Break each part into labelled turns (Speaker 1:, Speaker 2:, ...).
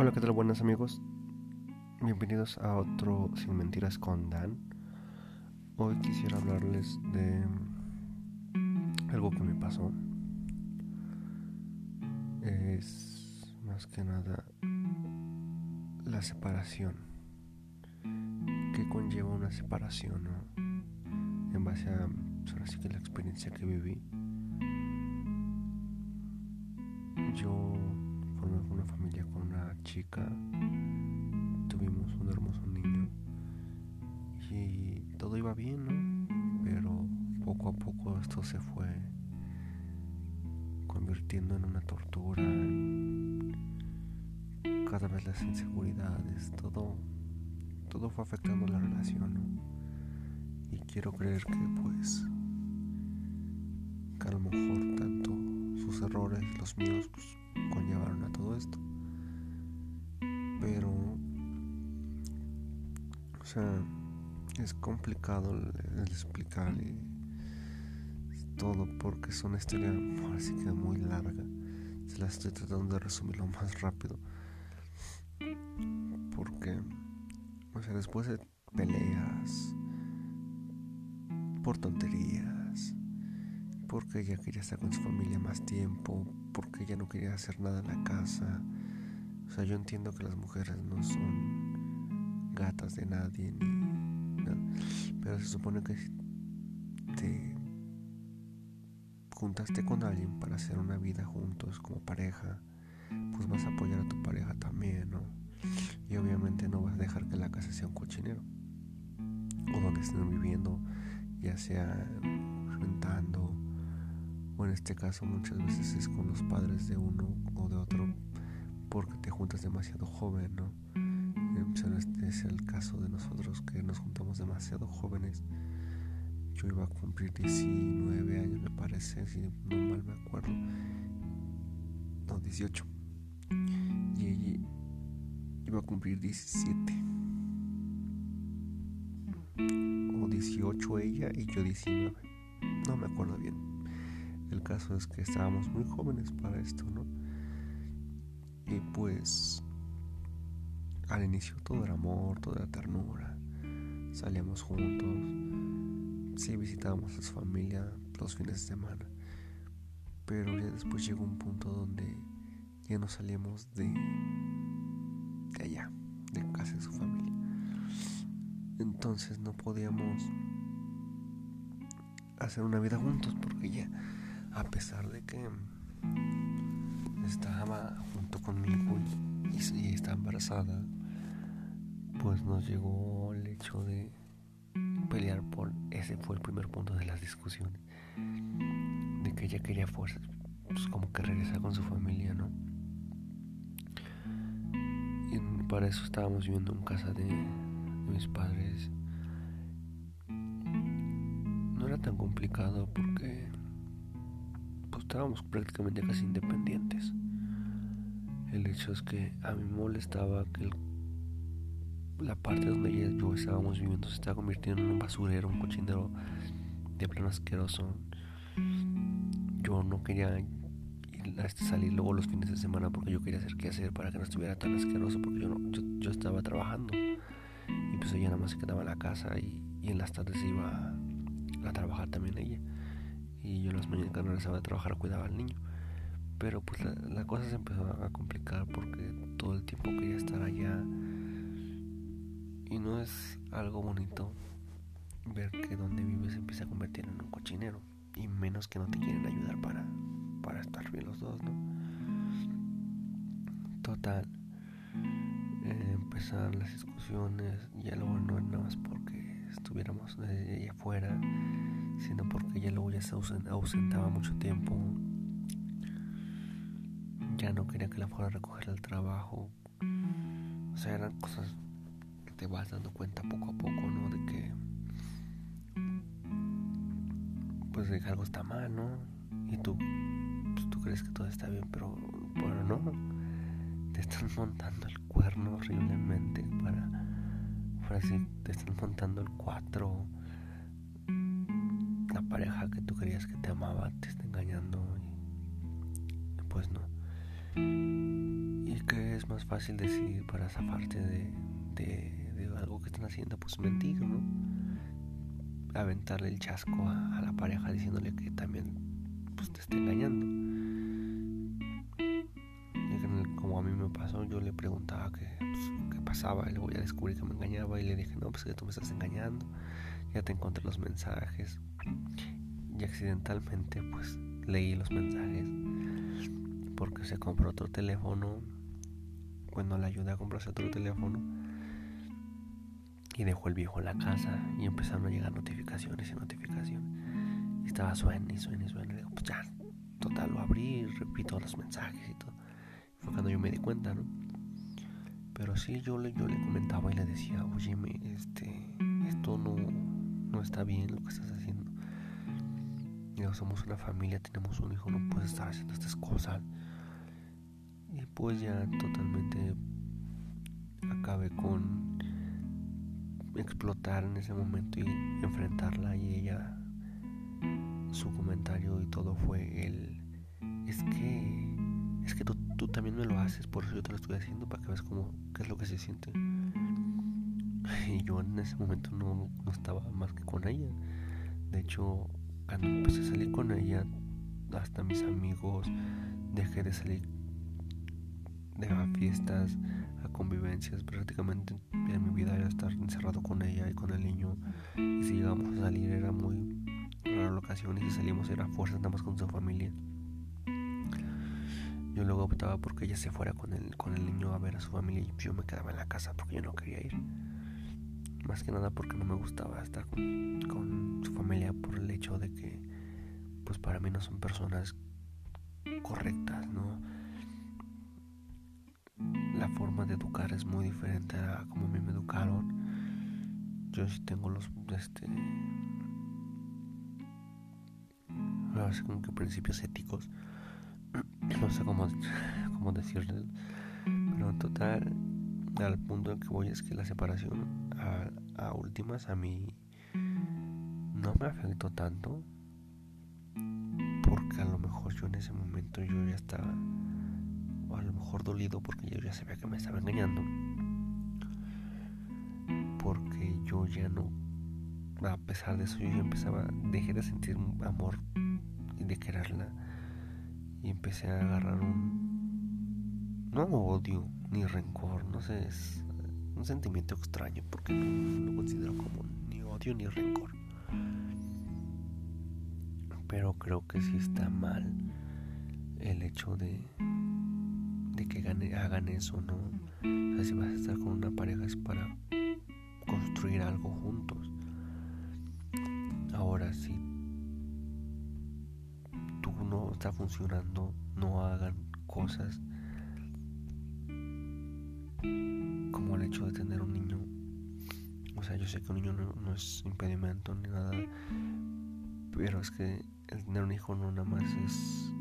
Speaker 1: Hola, ¿qué tal? Buenos amigos. Bienvenidos a otro Sin Mentiras con Dan. Hoy quisiera hablarles de algo que me pasó. Es más que nada la separación. ¿Qué conlleva una separación? ¿no? En base a pues, que la experiencia que viví. Yo formé una familia chica, tuvimos un hermoso niño y todo iba bien. Pero poco a poco esto se fue convirtiendo en una tortura, cada vez las inseguridades, todo, todo fue afectando la relación. Y quiero creer que pues que a lo mejor tanto sus errores, los míos, pues conllevaron a todo esto. Pero, o sea, es complicado el, explicar todo porque es una historia así que muy larga. Se la estoy tratando de resumir lo más rápido. Porque, o sea, después de peleas por tonterías porque ella quería estar con su familia más tiempo, porque ella no quería hacer nada en la casa. O sea, yo entiendo que las mujeres no son gatas de nadie, ni nada, pero se supone que si te juntaste con alguien para hacer una vida juntos como pareja, pues vas a apoyar a tu pareja también, ¿no? Y obviamente no vas a dejar que la casa sea un cochinero, o donde estén viviendo, ya sea rentando o en este caso muchas veces es con los padres de uno o de otro juntas demasiado joven, ¿no? Este es el caso de nosotros que nos juntamos demasiado jóvenes. Yo iba a cumplir 19 años, me parece, si no mal me acuerdo. No, 18. Y ella iba a cumplir 17. O 18 ella y yo 19. No me acuerdo bien. El caso es que estábamos muy jóvenes para esto, ¿no? Y pues al inicio todo era amor, todo era ternura. Salíamos juntos, sí visitábamos a su familia los fines de semana. Pero ya después llegó un punto donde ya no salíamos de, de allá, de casa de su familia. Entonces no podíamos hacer una vida juntos porque ya a pesar de que estaba junto conmigo y, y está embarazada, pues nos llegó el hecho de pelear por ese fue el primer punto de las discusiones de que ella quería fuerzas pues como que regresar con su familia no y para eso estábamos viviendo en casa de, de mis padres. No era tan complicado porque estábamos prácticamente casi independientes. El hecho es que a mí me molestaba que la parte donde ella y yo estábamos viviendo se estaba convirtiendo en un basurero, un cochinero de plano asqueroso. Yo no quería este, salir luego los fines de semana porque yo quería hacer qué hacer para que no estuviera tan asqueroso porque yo, no, yo, estaba trabajando y pues ella nada más se quedaba en la casa y en las tardes iba a trabajar también ella y yo las mañanas no regresaba de trabajar cuidaba al niño. Pero pues la, cosa se empezó a complicar porque todo el tiempo quería estar allá y no es algo bonito ver que donde vives empieza a convertir en un cochinero y menos que no te quieren ayudar para, para estar bien los dos, ¿no? Total, eh, empezaron las discusiones, ya luego no era nada más porque estuviéramos allá afuera sino porque ella luego ya se ausentaba mucho tiempo. Ya no quería que la fuera a recoger al trabajo. O sea, eran cosas que te vas dando cuenta poco a poco, ¿no? De que pues de que algo está mal, ¿no? Y tú pues, tú crees que todo está bien, pero bueno, no. Te están montando el cuerno horriblemente para para así te están montando el cuatro pareja que tú creías que te amaba te está engañando y pues no. Y ¿qué es más fácil decir para zafarte de, de, algo que están haciendo? Pues mentir, ¿no? Aventarle el chasco a, la pareja diciéndole que también pues, te está engañando. Como a mí me pasó, yo le preguntaba qué, pues, qué pasaba y luego ya descubrí que me engañaba y le dije, no, pues que tú me estás engañando, ya te encontré los mensajes. Y accidentalmente pues leí los mensajes. Porque se compró otro teléfono. Cuando le ayudé a comprarse otro teléfono. Y dejó el viejo en la casa. Y empezaron a llegar notificaciones y notificaciones. Estaba suena y suena y suena. Y digo pues ya total lo abrí repito los mensajes y todo. Fue cuando yo me di cuenta no pero sí yo le yo le comentaba y le decía oye este esto no no está bien lo que estás haciendo somos una familia, tenemos un hijo, no puedes estar haciendo estas cosas. Y pues ya totalmente acabé con explotar en ese momento y enfrentarla y ella su comentario y todo fue el es que es que tú, también me lo haces por eso yo te lo estoy haciendo para que veas cómo qué es lo que se siente y yo en ese momento no, no estaba más que con ella de hecho cuando empecé a salir con ella, hasta mis amigos, dejé de salir de a fiestas, a convivencias, prácticamente en mi vida era estar encerrado con ella y con el niño. Y si llegamos a salir era muy rara la ocasión y si salimos era fuerza nada más con su familia. Yo luego optaba porque ella se fuera con el, con el niño a ver a su familia y yo me quedaba en la casa porque yo no quería ir. Más que nada porque no me gustaba estar con, su familia por el hecho de que, pues para mí no son personas correctas, ¿no? La forma de educar es muy diferente a como a mí me educaron. Yo sí tengo los, este, no sé como que principios éticos, no sé cómo, cómo decirles, pero en total al punto en que voy es que la separación a, últimas a mí no me afectó tanto porque a lo mejor yo en ese momento yo ya estaba o a lo mejor dolido porque yo ya sabía que me estaba engañando porque yo ya no a pesar de eso yo ya empezaba dejé de sentir amor y de quererla y empecé a agarrar un no odio ni rencor, no sé, es un sentimiento extraño porque no lo considero como ni odio ni rencor. Pero creo que sí está mal el hecho de, de que hagan eso, ¿no? O sea, si vas a estar con una pareja es para construir algo juntos. Ahora, si tú no está funcionando, no hagan cosas como el hecho de tener un niño. O sea, yo sé que un niño no, es impedimento ni nada, pero es que el tener un hijo no nada más es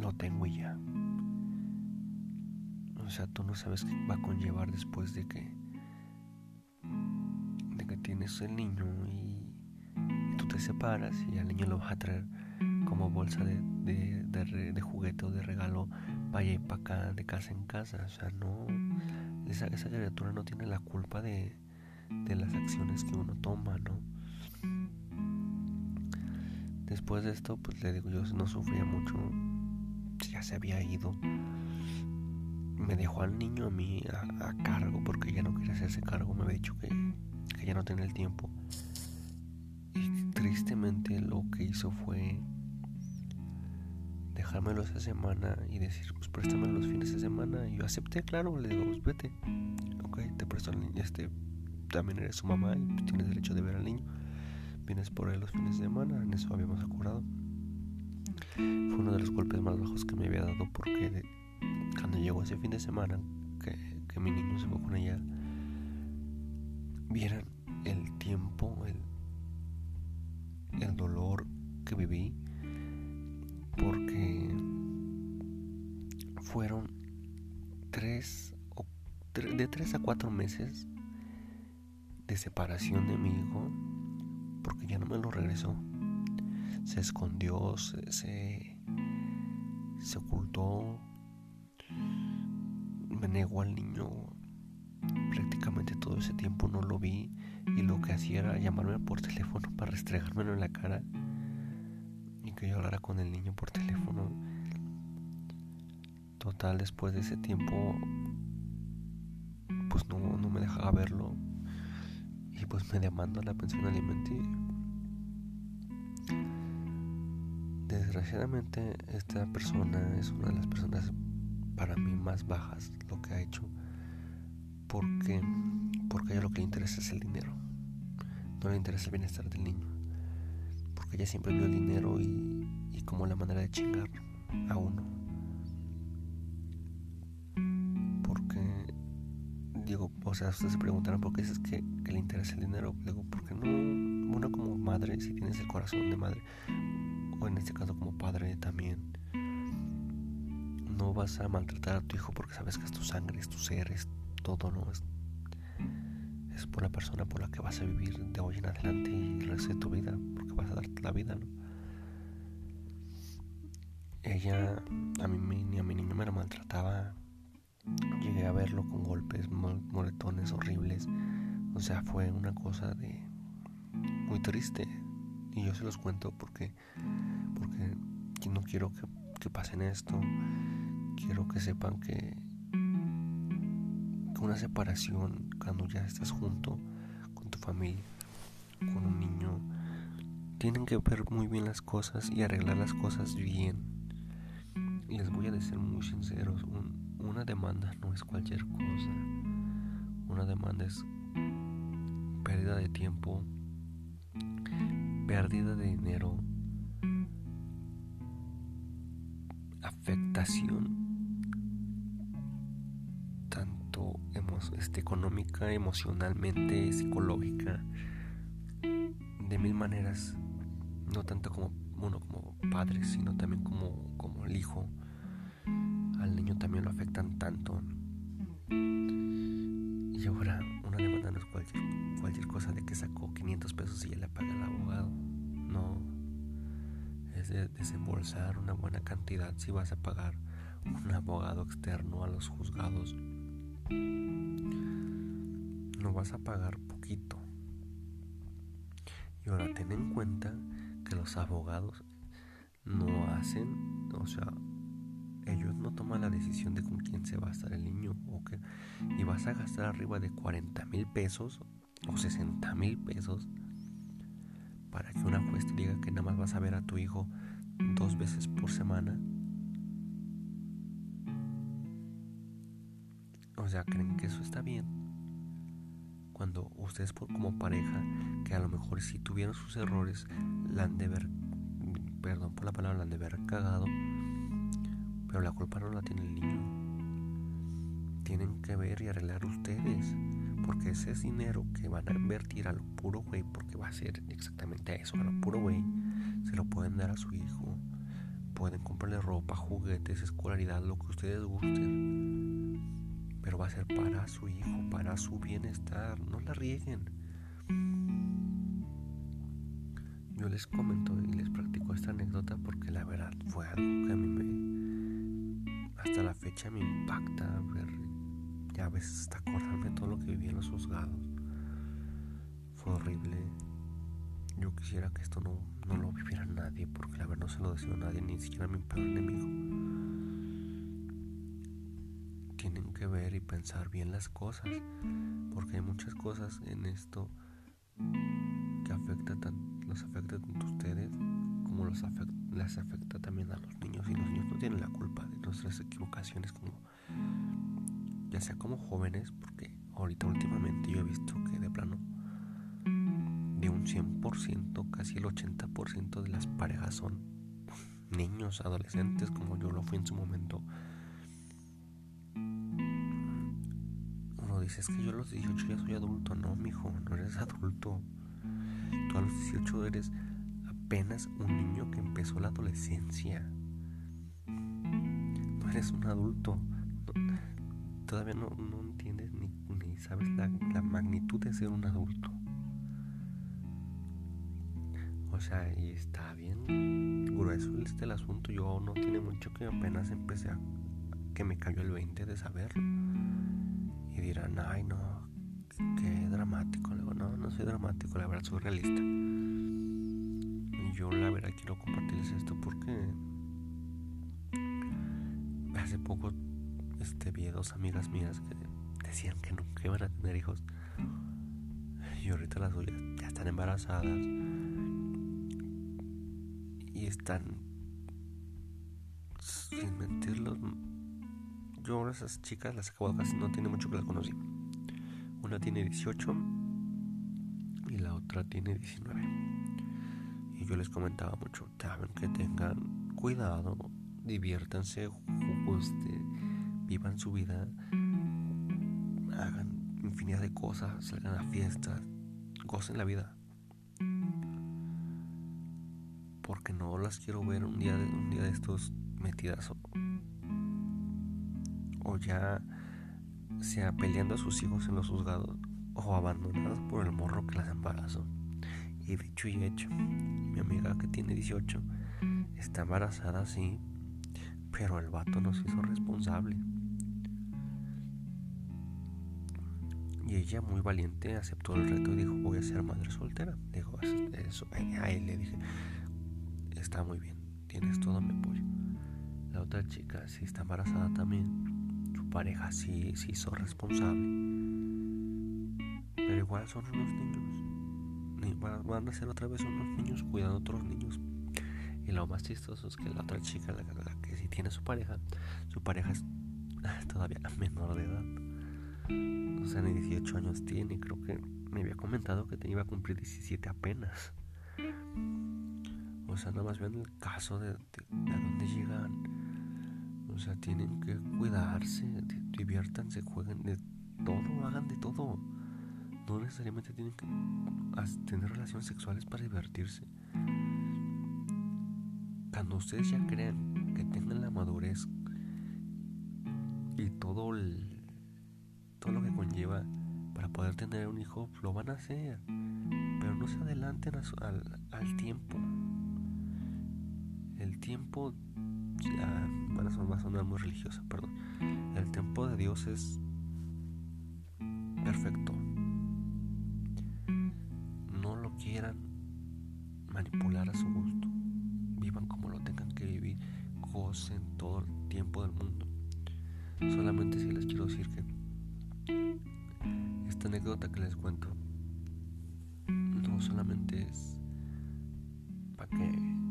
Speaker 1: lo tengo y ya. O sea, tú no sabes qué va a conllevar después de que de que tienes el niño y, tú te separas y al niño lo vas a traer como bolsa de, de, juguete o de regalo vaya y para acá, de casa en casa. O sea, no. Esa, esa criatura no tiene la culpa de, de las acciones que uno toma, ¿no? Después de esto, pues le digo, yo no sufría mucho. Ya se había ido. Me dejó al niño a mí a, cargo porque ya no quería hacerse cargo. Me había dicho que, que ya no tenía el tiempo. Y tristemente lo que hizo fue dejármelo esa semana y decir, pues préstame los fines de semana. Y yo acepté, claro, le digo, pues vete. Ok, te presto al niño, este, también eres su mamá y pues, tienes derecho de ver al niño. Vienes por él los fines de semana, en eso habíamos acordado. Fue uno de los golpes más bajos que me había dado porque cuando llegó ese fin de semana, que, que mi niño se fue con ella, vieran el tiempo, el, el dolor que viví porque fueron tres de tres a cuatro meses de separación de mi hijo porque ya no me lo regresó. Se escondió se, se, ocultó. Me negó al niño prácticamente todo ese tiempo no lo vi y lo que hacía era llamarme por teléfono para restregármelo en la cara que yo hablara con el niño por teléfono. Total, después de ese tiempo, pues no, no me dejaba verlo y pues me demandó la pensión alimenticia. Desgraciadamente esta persona es una de las personas para mí más bajas lo que ha hecho porque porque a ella lo que le interesa es el dinero no le interesa el bienestar del niño porque ella siempre vio el dinero y, como la manera de chingar a uno porque digo o sea ustedes se preguntarán por qué es que, que le interesa el dinero digo porque no uno como madre si tienes el corazón de madre o en este caso como padre también no vas a maltratar a tu hijo porque sabes que es tu sangre, es tu ser, es todo, ¿no? Es, es por la persona por la que vas a vivir de hoy en adelante y el resto de tu vida, vas a darte la vida, ¿no? Ella, a mí ni a mi niño me la maltrataba. Llegué a verlo con golpes, moretones horribles. O sea, fue una cosa de muy triste. Y yo se los cuento porque, porque no quiero que, que pasen esto quiero que sepan que, una separación, cuando ya estás junto con tu familia, con un niño, tienen que ver muy bien las cosas y arreglar las cosas bien. Y les voy a decir muy sinceros, una demanda no es cualquier cosa. Una demanda es pérdida de tiempo, pérdida de dinero, afectación este, económica, emocionalmente, psicológica, de mil maneras, no tanto como uno como padre, sino también como, como el hijo. Al niño también lo afectan tanto. Y ahora una demanda no es cualquier, cualquier cosa de que sacó 500 pesos y ya le paga el abogado. No. Es de desembolsar una buena cantidad si vas a pagar un abogado externo a los juzgados no vas a pagar poquito. Y ahora ten en cuenta que los abogados no hacen, o sea, ellos no toman la decisión de con quién se va a estar el niño o que, y vas a gastar arriba de 40 mil pesos o 60 mil pesos para que una juez te diga que nada más vas a ver a tu hijo dos veces por semana O sea, creen que eso está bien. Cuando ustedes como pareja, que a lo mejor si tuvieron sus errores, la han de ver, perdón por la palabra, la han de ver cagado, pero la culpa no la tiene el niño. Tienen que ver y arreglar ustedes, porque ese es dinero que van a invertir a lo puro güey, porque va a ser exactamente eso, a lo puro güey, se lo pueden dar a su hijo. Pueden comprarle ropa, juguetes, escolaridad, lo que ustedes gusten pero va a ser para su hijo, para su bienestar, no la rieguen. Yo les comento y les practico esta anécdota porque la verdad fue algo que a mí me, hasta la fecha me impacta ver, ya a veces hasta acordarme todo lo que viví en los juzgados. Fue horrible. Yo quisiera que esto no, no lo viviera nadie porque la verdad no se lo deseo a nadie, ni siquiera a mi peor enemigo tienen que ver y pensar bien las cosas, porque hay muchas cosas en esto que afecta los afecta tanto a ustedes como los les afecta también a los niños y los niños no tienen la culpa de nuestras equivocaciones como ya sea como jóvenes, porque ahorita últimamente yo he visto que de plano de un 100%, casi el 80% de las parejas son niños, adolescentes, como yo lo fui en su momento dices que yo a los 18 ya soy adulto. No, mijo, no eres adulto. Tú a los 18 eres apenas un niño que empezó la adolescencia. No eres un adulto. todavía no, entiendes ni, sabes la, la, magnitud de ser un adulto. O sea, y está bien grueso este el asunto. Yo no tiene mucho que apenas empecé a, que me cayó el 20 de saberlo. Y dirán, ay no, qué dramático. Le no, no soy dramático, la verdad soy realista. Yo la verdad quiero compartirles esto porque hace poco este, vi dos amigas mías que decían que nunca iban a tener hijos. Y ahorita las suyas ya están embarazadas. Y están, sin mentirlos, yo esas chicas las acabo casi no tiene mucho que las conocí. Una tiene 18 y la otra tiene 19. Y yo les comentaba mucho, saben que tengan cuidado, diviértanse, este, vivan su vida, hagan infinidad de cosas, salgan a fiestas, gocen la vida. Porque no las quiero ver un día de, un día de estos metidas o, ya sea peleando a sus hijos en los juzgados o abandonadas por el morro que las embarazó. Y dicho y hecho, mi amiga que tiene 18 está embarazada, sí, pero el vato nos hizo responsable. Y ella muy valiente aceptó el reto y dijo, voy a ser madre soltera. Dijo, eso, a él le dije, está muy bien, tienes todo mi apoyo. La otra chica sí está embarazada también. Pareja sí hizo responsable. Pero igual son unos niños. Van a ser otra vez unos niños cuidando a otros niños. Y lo más chistoso es que la otra chica, la, que sí tiene su pareja, su pareja es todavía menor de edad o sea, ni 18 años tiene. Creo que me había comentado que te iba a cumplir 17 apenas. O sea, nada más vean el caso de, de, dónde llegan. O sea, tienen que cuidarse, diviértanse, jueguen de todo, hagan de todo. No necesariamente tienen que tener relaciones sexuales para divertirse. Cuando ustedes ya crean que tengan la madurez y todo el lo que conlleva para poder tener un hijo, lo van a hacer. Pero no se adelanten al, tiempo. El tiempo, ya, bueno, eso va a sonar muy religiosa, perdón. El tiempo de Dios es perfecto. No lo quieran manipular a su gusto. Vivan como lo tengan que vivir. Gocen todo el tiempo del mundo. Solamente si les quiero decir que esta anécdota que les cuento no solamente es para que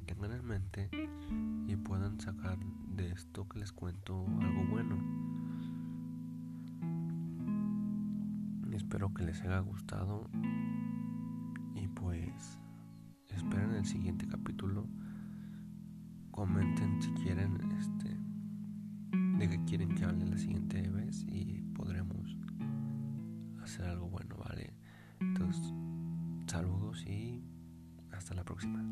Speaker 1: tengan en mente y puedan sacar de esto que les cuento algo bueno. Espero que les haya gustado y pues esperen el siguiente capítulo. Comenten si quieren este de qué quieren que hable la siguiente vez y podremos hacer algo bueno, ¿vale? Entonces, saludos y hasta la próxima.